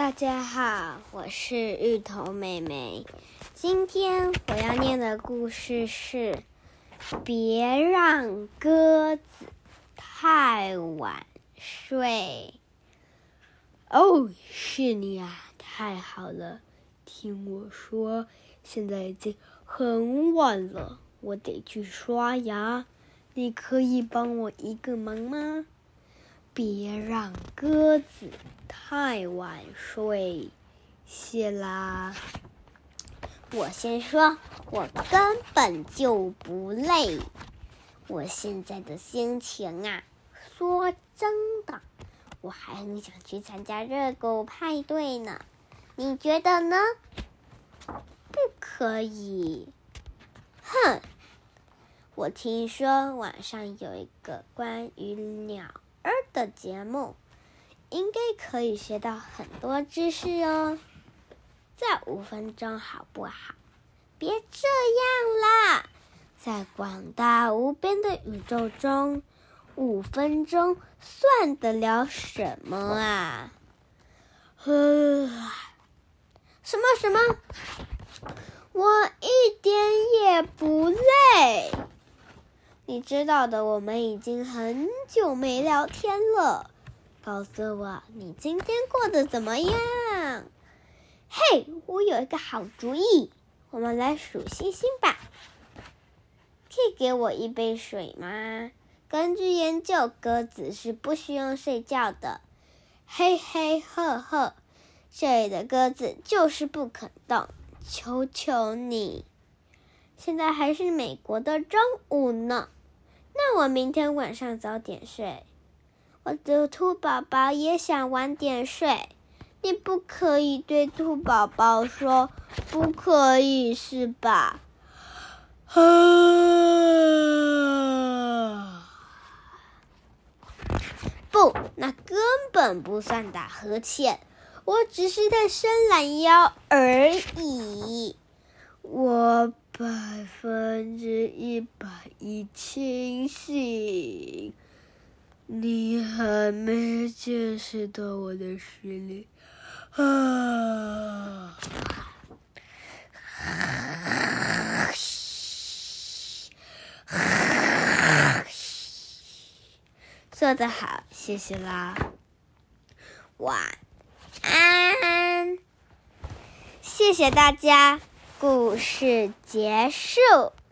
大家好，我是芋头妹妹。今天我要念的故事是《别让鸽子太晚睡》。哦，是你啊！太好了。听我说，现在已经很晚了，我得去刷牙。你可以帮我一个忙吗？别让鸽子太晚睡，谢啦。我先说，我根本就不累。我现在的心情啊，说真的，我还很想去参加热狗派对呢。你觉得呢？不可以。哼！我听说晚上有一个关于鸟。的节目应该可以学到很多知识哦。再五分钟好不好？别这样啦，在广大无边的宇宙中，五分钟算得了什么啊？什么什么？我一点也不累。你知道的，我们已经很久没聊天了。告诉我，你今天过得怎么样？嘿，我有一个好主意，我们来数星星吧。可以给我一杯水吗？根据研究，鸽子是不需要睡觉的。嘿嘿呵呵，这里的鸽子就是不肯动。求求你，现在还是美国的中午呢。那我明天晚上早点睡。我的兔宝宝也想晚点睡。你不可以对兔宝宝说，不可以是吧？不，那根本不算打呵欠，我只是在伸懒腰而已。我。百分之一百一清醒，你还没见识到我的实力。啊！做得好，谢谢啦，晚安，谢谢大家。故事结束。